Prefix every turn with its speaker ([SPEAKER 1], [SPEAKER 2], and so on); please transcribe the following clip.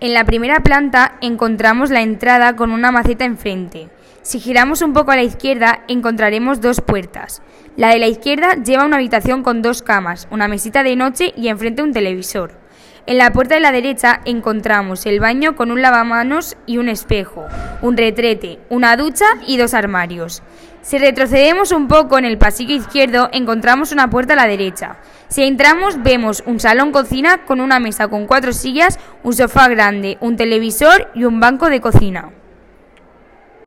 [SPEAKER 1] En la primera planta encontramos la entrada con una maceta enfrente. Si giramos un poco a la izquierda encontraremos dos puertas. La de la izquierda lleva una habitación con dos camas, una mesita de noche y enfrente un televisor. En la puerta de la derecha encontramos el baño con un lavamanos y un espejo, un retrete, una ducha y dos armarios. Si retrocedemos un poco en el pasillo izquierdo encontramos una puerta a la derecha. Si entramos vemos un salón cocina con una mesa con cuatro sillas, un sofá grande, un televisor y un banco de cocina.